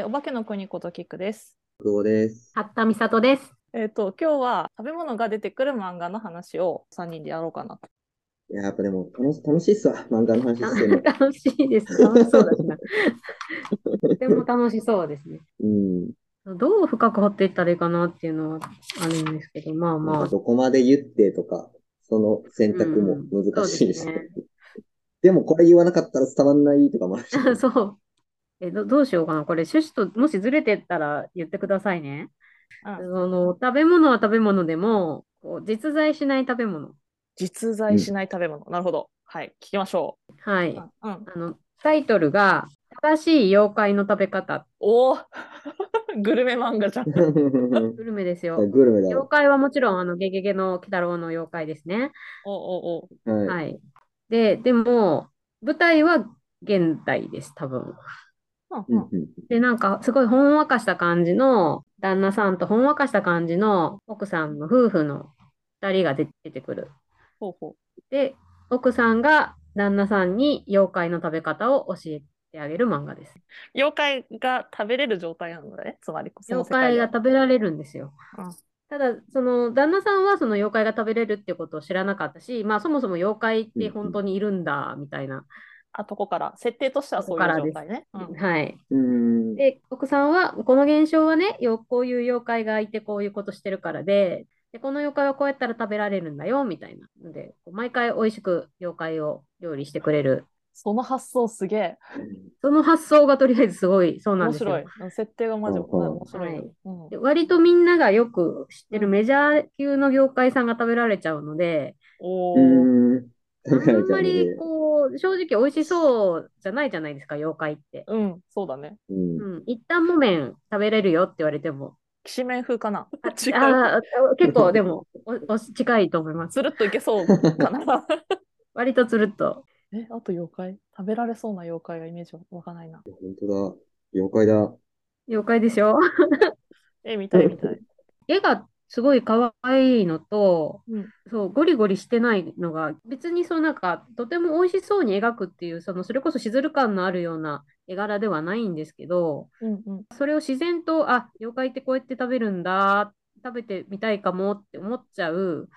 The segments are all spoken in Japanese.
えーお化けの国ことキックです。久保です。八田美里です。えっ、と、今日は食べ物が出てくる漫画の話を3人でやろうかなと。いや、やっぱでも楽し楽しいっすわ、漫画の話してるの。楽しいです。楽しそうだしな。とても楽しそうですね。うん。どう深く掘っていったらいいかなっていうのはあるんですけど、まあまあ。かどこまで言ってとか、その選択も難しいし。そうですね でもこれ言わなかったら伝わんないとかもあるし。そう。えど、どうしようかな。これ、趣旨ともしずれてったら言ってくださいね。うんその食べ物は食べ物でも、こう実在しない食べ物。実在しない食べ物。なるほど。はい。聞きましょはい。う。うん。あの、タイトルが、正しい妖怪の食べ方。おお グルメ漫画じゃん。グ グルメですよ。ルメだ。妖怪はもちろん、あの、ゲゲゲの鬼太郎の妖怪ですね。おおおはい。はい。で、でも、舞台は現代です、多分。で、なんか、すごいほんわかした感じの、旦那さんとほんわかした感じの奥さんの夫婦の二人が出出てくる。ほうほで、奥さんが旦那さんに妖怪の食べ方を教えてあげる漫画です。う。妖怪が食べれる状態なのね。つまり、妖怪が。食べられるんですよ。うんただ、その旦那さんはその妖怪が食べれるってことを知らなかったし、まあそもそも妖怪って本当にいるんだ、みたいな。あとこから、設定としてはそういう状態ね。うんはい。うん。で、奥さんは、この現象はね、よこういう妖怪がいて、こういうことしてるからで、で、この妖怪はこうやったら食べられるんだよ、みたいな。ので、毎回美味しく妖怪を料理してくれる。その発想すげえ。その発想がとりあえずすごい、そうなんですよ。面白い。うん設定がマジ面白いよ。うんで割とみんながよく知ってるメジャー級の業界さんが食べられちゃうので、おうお。ん。あんまり。こう、正直美味しそうじゃないじゃないですか、妖怪って。うん、そうだね。うん。うん。一旦もめん食べれるよって言われても。きしめん風かな？違う。ああ、結構でもおお近いと思います。つるっといけそうかな。割とつるっと。え、あと妖怪？食べられそうな妖怪がイメージわかんないな。本当だ。妖怪だ。妖怪でしょ？え、見たい見たい。絵がすごい可愛いのと、うんそう、ゴリゴリしてないのが、別にそうなんか、とても美味しそうに描くっていう、その、それこそしずる感のあるような絵柄ではないんですけど、うんうん。それを自然と、あ、妖怪ってこうやって食べるんだ、食べてみたいかもって思っちゃう、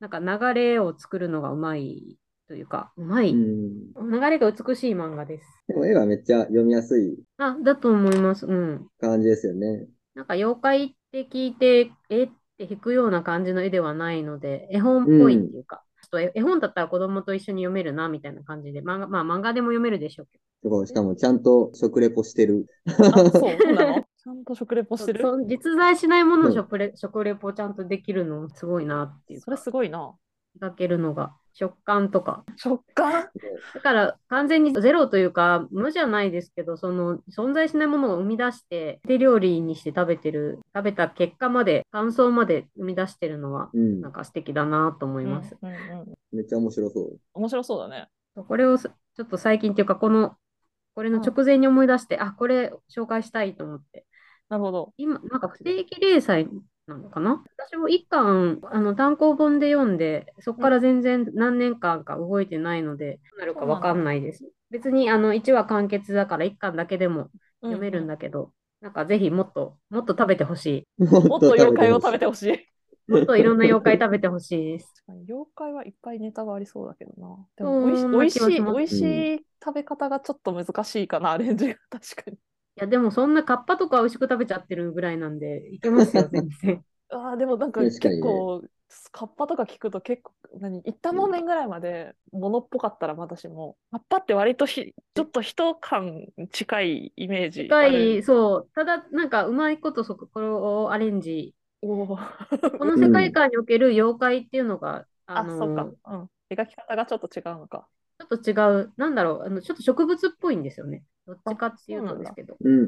なんか流れを作るのがうまいというか、うまい。うん。流れが美しい漫画です。でも絵がめっちゃ読みやすいあ、だと思います。うん。感じですよね。なんか妖怪って聞いて、えって引くような感じの絵ではないので、絵本っぽいっていうか、ちょっと絵絵本だったら子供と一緒に読めるな、みたいな感じで、漫画、まあ漫画でも読めるでしょうけすごい。しかもちゃんと食レポしてる。あ、そう、そうなのちゃんと食レポど、してる？実在しないものうん。を食レ、食レポちゃんとできるのすごいなっていうそれか、すごいな。描けるのが、食感とか。食感？だから完全にゼロというか、無じゃないですけど、その存在しないものを生み出して、手料理にして食べてる、食べた結果まで、感想まで生み出してるのは、うんなん。か素敵だなと思います。うんうんうん。めっちゃ面白そう。面白そうだね。これをすちょっと最近っていうか、この、これの直前に思い出して、あ、これ紹介したいと思って。なるほど。今、なんか不定期連載なのかな？私も一巻、あの単行本で読んで、そこから全然何年間か動いてないので、どうなるかわかんないです。別にあの1話完結だから1巻だけでも読めるんだ。だけど、なんかぜひもっと、もっと食べてほしももっと妖怪を食べてほしい。い。もっといろんな妖怪食べてほしいです。確かに妖怪はいっぱいネタがありそうだけどな。でもおいしいしいしい食べ方がちょっと難しいかな、アレンジが確かに。いや、でもそんなカッパとか美味しく食べちゃってるぐらいなんで、いけますよ、全然。ああ、でもなんか結構、カッパとか聞くと結構、何、一旦もめんぐらいまで物っぽかったらまだしも、カッパって割とひちょっと人感近いイメージ近。い、そう。ただ、なんかうまいことそこ、をアレンジこの世界観における妖怪っていうのが、ああ、のそうか。うん。描き方がちょっと違うのか。ちょっと違う、なんだろう、あのちょっと植物っぽいんですよね。どっちかっていうとですけど、うんうんう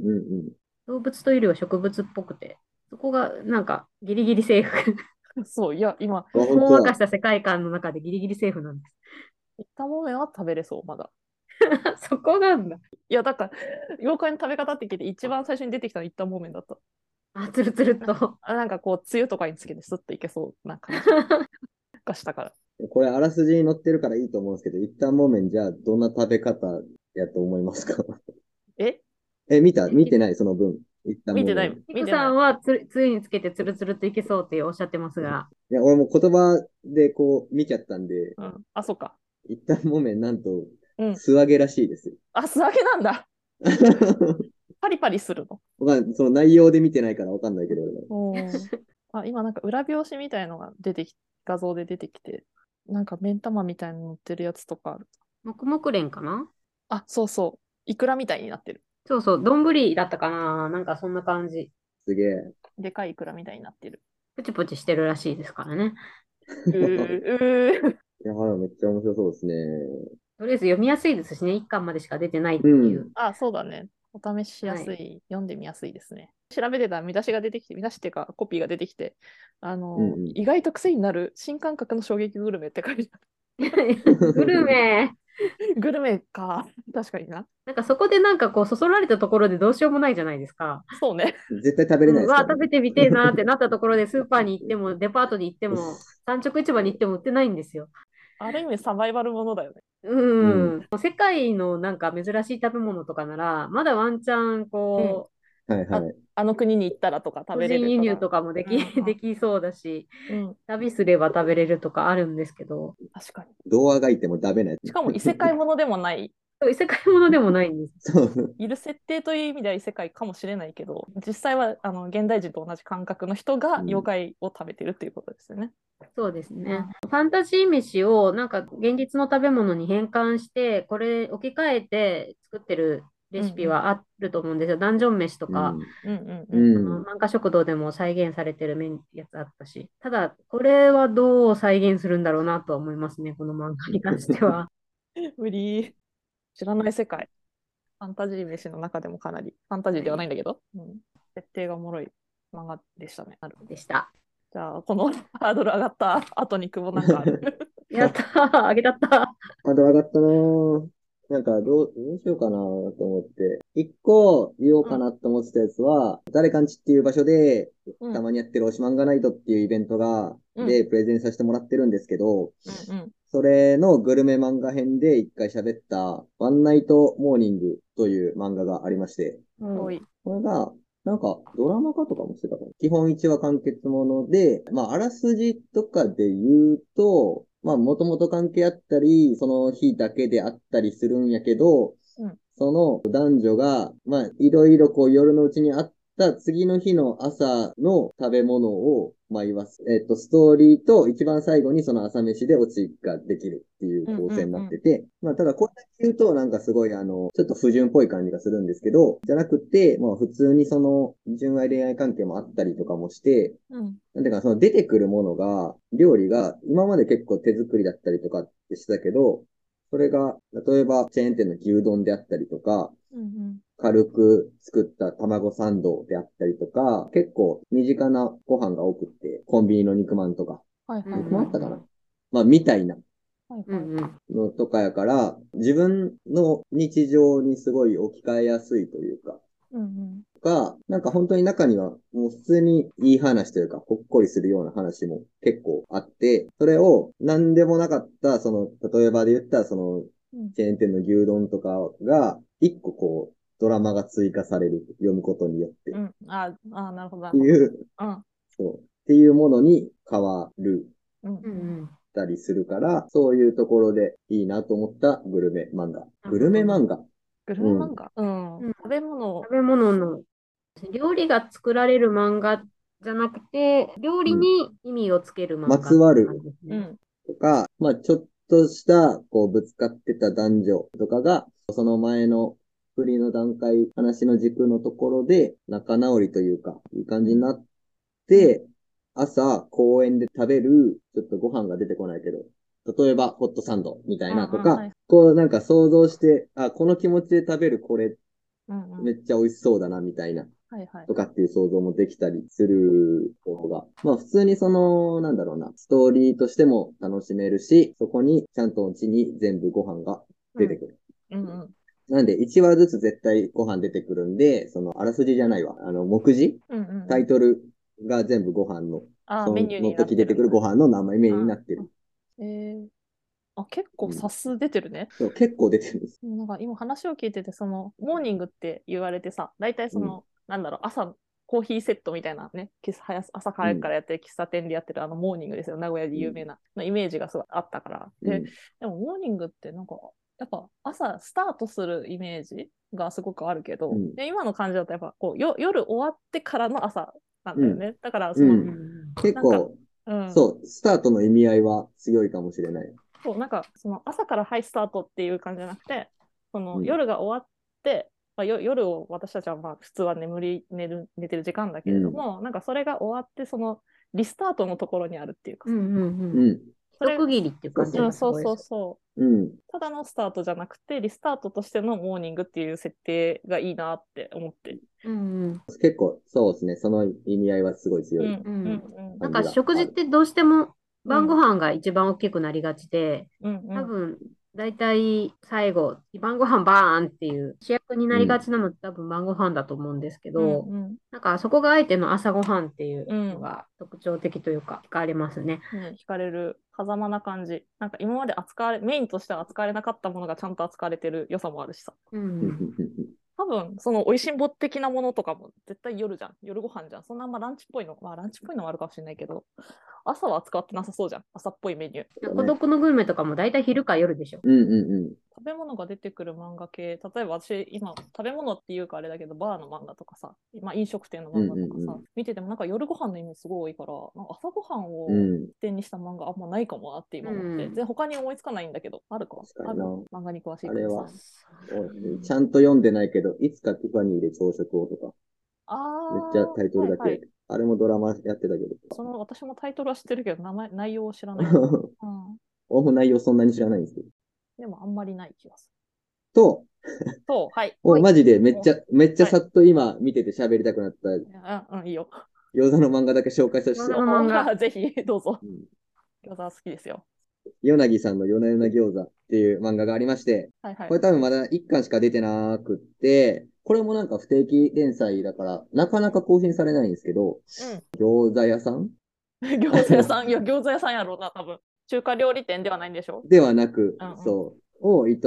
ん。動物というよりは植物っぽくて、そこがなんかギリギリセーフ。そう、いや、今、あ、ほん。わかした世界観の中でギリギリセーフなんで一旦もめんは食べれそう、まだ。す。そこなんだ。いや、だから、妖怪の食べ方って聞いて、一番最初に出てきたの一旦もめんだった。あ、つるつるっと。あなんかこう、つゆとかにつけてスッといけそうな感じ がしたから。これ、あらすじに載ってるからいいと思うんですけど、一旦もめんじゃあ、どんな食べ方やと思いますか？え？え、見た？見てない？その分。一旦見てない。もうヒクさんはつつゆにつけてつるつるといけそうっておっしゃってますが、いや、俺も言葉でこう見ちゃったんで、うん。あ、そっか。一旦もめんなんとうん、素揚げらしいですよ。あ、素揚げなんだ。パリパリするの？わかんその内容で見てないからわかんないけど、俺あ、今なんか裏表紙みたいのが出てき、画像で出てきて、なんか目ん玉みたいに乗ってるやつとかある。黙々蓮かな？あ、そうそう。イクラみたいになってる。そうそう、丼だったかな？なんかそんな感じ。すげえ。でかいイクラみたいになってる。プチプチしてるらしいですからね。うー、うー。いや、めっちゃ面白そうですね。とりあえず読みやすいですしね、1巻までしか出てないっていう。あ、そうだね。お試ししやすい、読んでみやすいですね。調べてたら見出しが出てきて、見出しっていうかコピーが出てきて、あの、うんうん意外と癖になる新感覚の衝撃グルメって書いてあ グルメ。る。グルメか。確かにな。なんかそこでなんかこう、そそられたところでどうしようもないじゃないですか。そうね。絶対食べれないですからうわ、食べてみてえなってなったところで、スーパーに行っても、デパートに行っても、産直市場に行っても売ってないんですよ。ある意味サバイバルものだよね。うん。世界のなんか珍しい食べ物とかなら、まだワンチャン、こはいはい。あの国に行ったらとかう、食べれる個人輸入とかもでき、うん できそうだし、うん、旅すれば食べれるとかあるんですけど、確かに。童話がいても食べない。しかも異世界ものでもない。異世界ものでもないんです。そう。いる設定という意味では異世界かもしれないけど、実際はあの現代人と同じ感覚の人がうん妖怪を食べてるっていうことですよね。そうですね。ファンタジー飯をなんか現実の食べ物に変換して、これ置き換えて作ってるレシピはあると思うんですよ。ダンジョン飯とか、うんうんううん。あん。の漫画食堂でも再現されてる麺やつあったし。ただ、これはどう再現するんだろうなとは思いますね、この漫画に関しては。無理。知らない世界。ファンタジー飯の中でもかなり、ファンタジーではないんだけど、うん、設定がおもろい漫画でしたね。なるでした。じゃあ、この ハードル上がった後に久保なんかある。やったーあげたったあと上がったなぁ。なんか、どう、どうしようかなと思って。一個言おうかなと思ってたやつは、誰かんちっていう場所で、うんたまにやってる推し漫画ナイトっていうイベントが、うんで、プレゼンさせてもらってるんですけど、うんうんそれのグルメ漫画編で一回喋った、ワンナイトモーニングという漫画がありまして、多い。これが、なんか、ドラマ化とかもしてたかな。基本1話完結もので、まあ、あらすじとかで言うと、まあ、もともと関係あったり、その日だけであったりするんやけど、うん。その男女が、まあ、いろいろこう夜のうちにあった次の日の朝の食べ物を、まあ、言わす。えっと、ストーリーと一番最後にその朝飯でオチができるっていう構成になってて、まあ、ただこれだけ言うとなんかすごいあの、ちょっと不純っぽい感じがするんですけど、じゃなくて、まあ、普通にその、純愛恋愛関係もあったりとかもして、うん。なんていうか、その出てくるものが、料理が、今まで結構手作りだったりとかってしてたけど、それが、例えば、チェーン店の牛丼であったりとか、うん軽く作った卵サンドであったりとか、結構身近なご飯が多くって、コンビニの肉まんとか、はいはい。肉まんあったかな？まあ、みたいな。のとかやから、自分の日常にすごい置き換えやすいというか、うんうん。が、なんか本当に中にはもう普通にいい話というか、ほっこりするような話も結構あって、それを何でもなかった、その、例えばで言ったそのうん、チェーン店の牛丼とかが、一個こう、ドラマが追加される、読むことによって、っうん。ああ、なるほど。なてるほどいう、うんそう、っていうものに変わるうんうんうん。たりするから、そういうところでいいなと思ったグルメ漫画。グルメ漫画グルメ漫画？うん。うん食べ物を食べ物の、料理が作られる漫画じゃなくて、料理に意味をつける漫画まつわる。うん。とか、まあちょっとした、こう、ぶつかってた男女とかが、その前の振りの段階、話の軸のところで、仲直りというか、いい感じになって、朝、公園で食べる、ちょっとご飯が出てこないけど、例えば、ホットサンドみたいなとかうんうんはい、こう、なんか想像して、あ、この気持ちで食べるこれ、うんうんめっちゃ美味しそうだな、みたいな。はいはいと。かっていう想像もできたりする方が、まあ普通にその、なんだろうな、ストーリーとしても楽しめるし、そこにちゃんとうちに全部ご飯が出てくる。うんうん。なんで1話ずつ絶対ご飯出てくるんで、そのあらすじじゃないわ、あの目次？うんうん。タイトルが全部ご飯の、あーそメニューにの時出てくるご飯の名前メニューになってる。えーあ、結構サス出てるね。そう結構出てるんです。なんか今話を聞いてて、その、モーニングって言われてさ、大体その、なんだろう、朝、コーヒーセットみたいなね、喫茶早朝早くからやってる喫茶店でやってるあのモーニングですよ。名古屋で有名な、のイメージがすごいあったから。で、うんでもモーニングってなんか、やっぱ朝スタートするイメージがすごくあるけど、うんで今の感じだとやっぱこうよ夜終わってからの朝なんだよね。だからそうの、んうん結構、うんそう、スタートの意味合いは強いかもしれない。そう、なんか、その朝からハイスタートっていう感じじゃなくて、そのうん夜が終わって、まあ、よ夜を私たちはまあ普通は眠り寝る寝てる時間だけれども、なんかそれが終わって、そのリスタートのところにあるっていうかさ、うんうんううん。ん。それ一区切りっていう感じうん、そうそうう。そう。うん。ただのスタートじゃなくて、リスタートとしてのモーニングっていう設定がいいなって思って。うんうん。結構、そうですね。その意味合いはすごい強い。うんうんうんなんか食事ってどうしても晩ご飯が一番大きくなりがちで、うんうん多分、大体最後、晩ご飯バーンっていう主役になりがちなのって多分晩ご飯だと思うんですけど、うんうんなんかそこがあえての朝ごはんっていうのが特徴的というか、がありますね。ね、惹かれる、狭間な感じ。なんか今まで扱われ、メインとしては扱われなかったものがちゃんと扱われてる良さもあるしさ。う。うんん多分、その美味しんぼ的なものとかも絶対夜じゃん。夜ご飯じゃん。そんなあんまランチっぽいの、まあランチっぽいのもあるかもしれないけど、朝は扱ってなさそうじゃん。朝っぽいメニュー。孤独のグルメとかも大体昼か夜でしょ。うんうんうん。食べ物が出てくる漫画系、例えば私、今、食べ物っていうかあれだけど、バーの漫画とかさ、まあ、飲食店の漫画とかさ、うんうんうん。見ててもなんか夜ご飯の意味すごい多いから、なんか朝ごはんをうん。点にした漫画あんまないかもなって今思って、うん。全然他に思いつかないんだけど、あるかある漫画に詳しいあれはからさちゃんと読んでないけど、いつかティファニーで朝食をとか、あめっちゃタイトルだけ、はいはい。あれもドラマやってたけその私もタイトルは知ってるけど、名前内容を知らない。ど、うん、俺も内容そんなに知らないんですけど。でもあんまりない気がすと、る。そう、はい。マジでめっちゃ、めっちゃさっと今見てて喋りたくなったうん、うん、いいよ。餃子の漫画だけ紹介させて餃子の漫画ぜひ、どうぞ。うん餃子好きですよ。ヨナギさんの夜な夜な餃子っていう漫画がありまして、はいはいこれ。多分まだ1巻しか出てなくって、これもなんか不定期連載だから、なかなか更新されないんですけど、餃子屋さんうん？餃子屋さん、いや、餃子屋さんやろうな、多分。中華料理店ではないんでしょ？ではなく、うんうん。そう、を営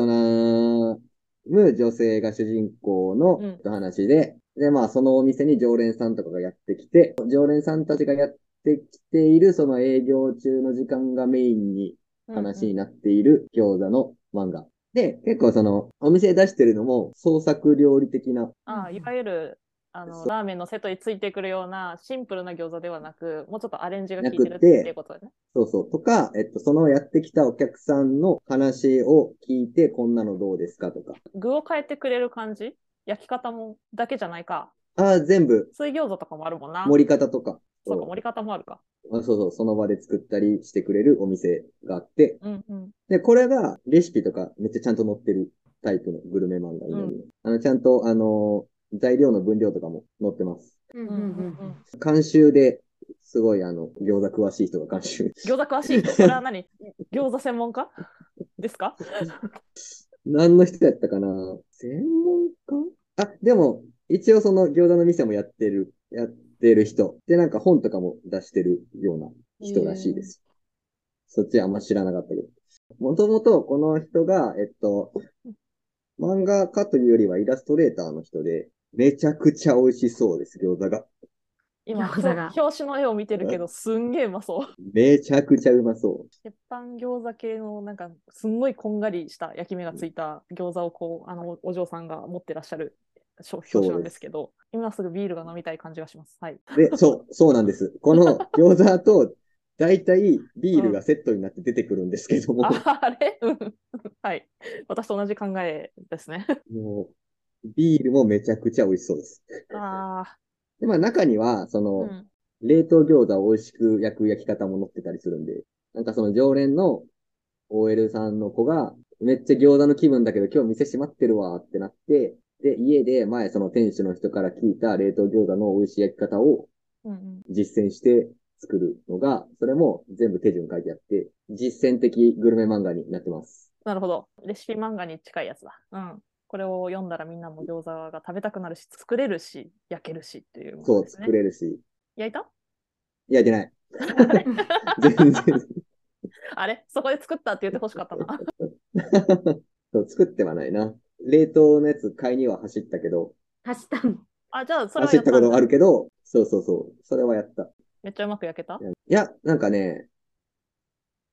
む女性が主人公のうん。話で、で、まあ、そのお店に常連さんとかがやってきて、常連さんたちがやってきている、その営業中の時間がメインに話になっている餃子の漫画。で、結構その、お店出してるのも創作料理的な、ああいわゆるあのラーメンのセットについてくるようなシンプルな餃子ではなく、もうちょっとアレンジが効いてるっていうことだね。そうそう、とか、えっと、そのやってきたお客さんの話を聞いて、こんなのどうですかとか。具を変えてくれる感じ？焼き方もだけじゃないか。ああ、全部、水餃子とかもあるもんな。盛り方とか。そうか、盛り方もあるか。あそうそう、その場で作ったりしてくれるお店があって、うんうん。で、これがレシピとかめっちゃちゃんと載ってるタイプのグルメ漫画になるの、あの、ちゃんと、あのー材料の分量とかも載ってます。うんうんうんうんうん。監修で、すごいあの、餃子詳しい人が監修。餃子詳しい人、それは何？餃子専門家？ですか？何の人やったかな？専門家？あ、でも、一応その餃子の店もやってる、やってる人。で、なんか本とかも出してるような人らしいです。そっちあんま知らなかったけど。もともとこの人が、えっと、漫画家というよりはイラストレーターの人で、めちゃくちゃ美味しそうです、餃子が。今、餃子が表紙の絵を見てるけど、すんげえうまそう。めちゃくちゃうまそ鉄板餃子系のなんかすんごいこんがりした焼き目がついた餃子をこうあのおお嬢さんが持ってらっしゃる表表紙なんですけど今すぐビールが飲みたい感じがします。はい。う。で、そう、そうなんです。この餃子と、だいたいビールがセットになって出てくるんですけども、ああれ？うんはい。私と同じ考えですね。もう、ビールもめちゃくちゃ美味しそうです。あで、まあ中には、そあ、の、うん。冷凍餃子を美味しく焼く焼き方も載ってたりするんで、なんかその常連の OL さんの子が、めっちゃ餃子の気分だけど今日店閉まってるわってなって、で、家で前その店主の人から聞いた冷凍餃子の美味しい焼き方を実践して作るのが、それも全部手順書いてあって、実践的グルメ漫画になってます。なるほど。レシピ漫画に近いやつだ。うん。これを読んだらみんなも餃子が食べたくなるし、作れるし、焼けるしっていうものそう。作れるし。焼いた？いや、出ない。あ れ全然。あれ？そこで作ったって言ってほしかったな。そう作ってはないな。冷凍のやつ買いには走ったけど、走ったの。あ、じゃあそれは走やったことがあるけど、そうそうそう。それはやった。めっちゃうまく焼けた？いや、なんかね、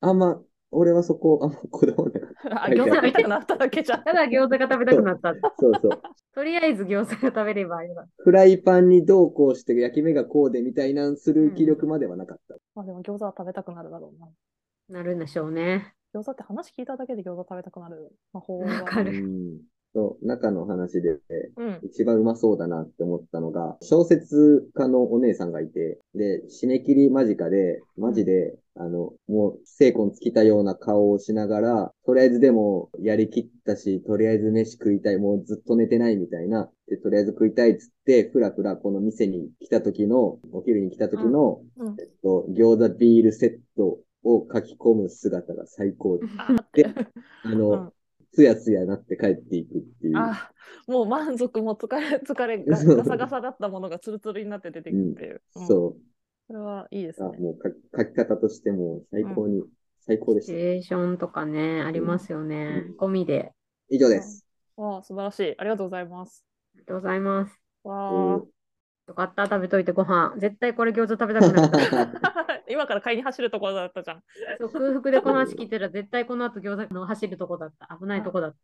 あんま、俺はそこ、あんまこだわらなかった。あ、餃子みたいになっただけじゃん。ただ餃子が食べたくなった。そうそう。とりあえず餃子が食べればいいわ。フライパンにどうこうして焼き目がこうでみたいなんする気力まではなかった。まあでも餃子は食べたくなるだろうな。なるんでしょうね。餃子って話聞いただけで餃子食べたくなる魔法が。わかるうん。そう、中の話で、うん。一番うまそうだなって思ったのが、小説家のお姉さんがいて、で、締め切り間近で、マジで、あの、もう、精魂尽きたような顔をしながら、とりあえずでも、やりきったし、とりあえず飯食いたい、もうずっと寝てないみたいな、で、とりあえず食いたいっつって、ふらふらこの店に来た時の、お昼に来た時の、うん。えっと、餃子ビールセットを書き込む姿が最高 で。あの、うんつやつやなって帰っていくっていう。あ、もう満足も疲れ、疲れがガサガサだったものがツルツルになって出てくるっていう。うんそう。それはいいですあね。もうか書き方としても最高に、最高でした。シチュエーションとかね、ありますよねうん。込みで。以上です。わあ、素晴らしい。ありがとうございます。ありがとうございます。わあ。よかった、食べといてご飯。絶対これ餃子食べたくなった。今から買いに走るところだったじゃん。そう空腹でこの話聞いてたら絶対この後餃子の走るとこだった。危ないとこだっ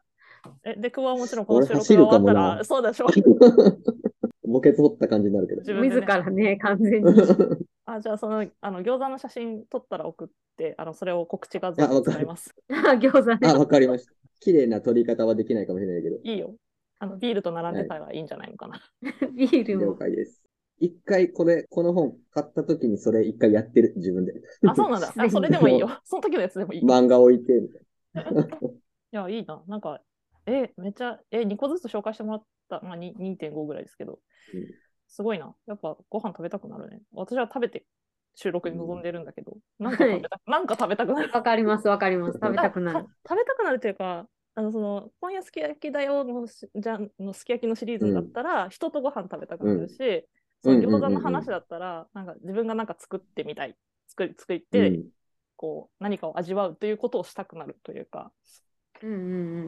た。え、で、久保はもちろんこの俺収録が終わった走るかもなら、そうでしょ。墓穴掘った感じになるけど。自ね自らね、完全に。あ、じゃあその、あの、餃子の写真撮ったら送って、あの、それを告知画像あわかるに使います。餃子あ、ね。わかりました。綺麗な撮り方はできないかもしれないけど。いいよ。あの、ビールと並んでたらいいんじゃないのかな。ビール了も。解です。一回これ、この本買った時にそれ一回やってる、自分で。あ、そうなんだ。あ、それでもいいよ。その時のやつでもいい。い漫画置いて、みたいな。や、いいな。なんか、え、めっちゃ、え、2個ずつ紹介してもらった、まあ、に2.5ぐらいですけど、うんすごいな。やっぱご飯食べたくなるね。私は食べて収録に臨んでるんだけど、なんか食べた、なんか食べたくなる。わかります、わかります。食べたくなる。食べたくなるというか、あのその今夜すき焼きだよのしじゃんのすき焼きのシリーズだったら、人とご飯食べたくなるし、そのうんうんうんうん。餃子の話だったら、なんか自分がなんか作ってみたい、作り作っうて、ん。こう何かを味わうということをしたくなるというか、うんう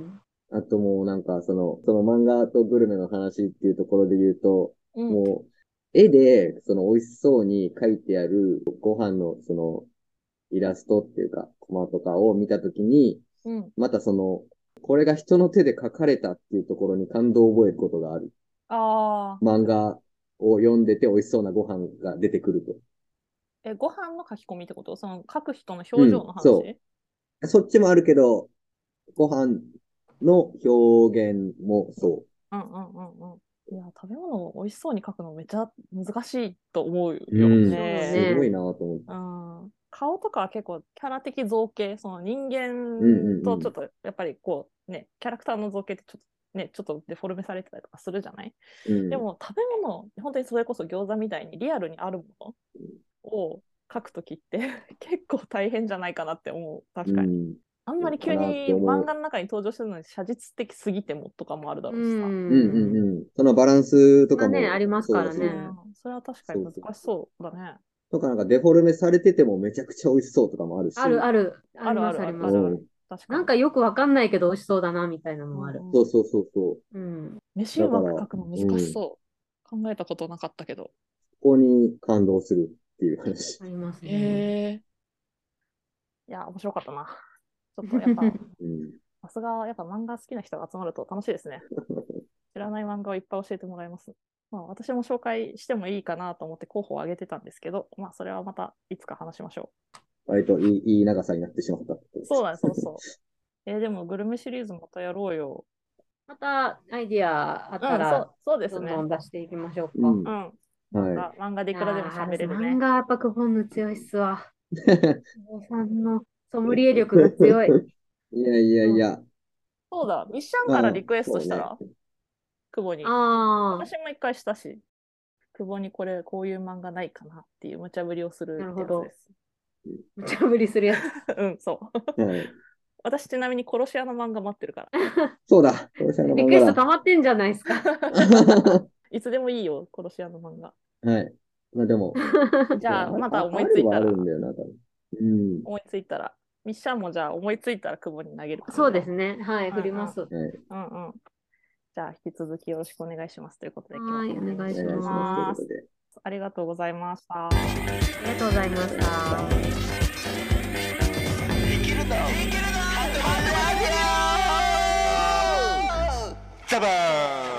んあともうなんか、その、その漫画とグルメの話っていうところで言うと、うん。もう、絵で、その美味しそうに描いてあるご飯の、その、イラストっていうか、コマとかを見たときに、うん、またその、これが人の手で描かれたっていうところに感動を覚えることがある。ああ、漫画を読んでて美味しそうなご飯が出てくると。え、ご飯の書き込みってこと？その書く人の表情の話、うんそうそっちもあるけど、ご飯の表現もそうんうんうんうん。いや、食べ物を美味しそうに書くのめっちゃ難しいと思うよう。うん。ね。ねすごいなと思って。うん顔とかは結構キャラ的造形、その人間とちょっとやっぱりこうね、キャラクターの造形ってちょっとね、ちょっとデフォルメされてたりとかするじゃない、うん。でも食べ物、本当にそれこそ餃子みたいにリアルにあるものを書くときって 結構大変じゃないかなって思う、確かに。うんあんまり急に漫画の中に登場してるのに写実的すぎてもとかもあるだうろうしさ。ん。うんうんうん。そのバランスとかも。まあねありますからねそれは確かに難しそうだね。とかなんかデフォルメされててもめちゃくちゃ美味しそうとかもあるし。あるある。あるあるりますありますあるあるうん確かに。なんかよくわかんないけど美味しそうだなみたいなのもある。うんそうそうそうそう。うん。飯うまく書くの難しそう。考えたことなかったけど。ここに感動するっていう話。ありますね。へえ。いや、面白かったな。ちょっとやっぱ、うん。さすがやっぱ漫画好きな人が集まると楽しいですね。知らない漫画をいっぱい教えてもらいます。まあ、私も紹介してもいいかなと思って候補を挙げてたんですけど、まあ、それはまたいつか話しましょ割といいいい長さになってしまった。そうだね、そうそう。えーでもグルメシリーズまたやろうよ。またアイディアあっうん、そたらう、そうですね。どんどん出していきましょうか。うんうん。は漫画漫画でいくらでも喋れるね漫。画やっぱクボンの強いっすわ。さんのソムリエ力が強い。い。いやいやいや。そうだ、ミッシャンからリクエストしたら、久保に。ああ、私も一回したし、久保にこれ、こういう漫画ないかなっていう無茶ぶりをするってやつです。無茶ぶりするやつ。うん、そう。はい。私ちなみに殺し屋の漫画待ってるから。そうだ。これさんのリクエスト漫溜まってんじゃないですか。画 いつでもいいよ、殺し屋の漫画。だ。はい。まあでも。じゃあ、また思いついたらあるはある、んだよな、多分。うん。思いついたらミッシャンもじゃあ思いついたら久保に投げる。そうです。ね。はい、うん振ります。はい。うんうん。じゃあ引き続きよろしくお願いしますということで。はい今日はお願いしまます。ありがとうございました。ありがとうございました。できるのできるの待って待って待ってよザバーン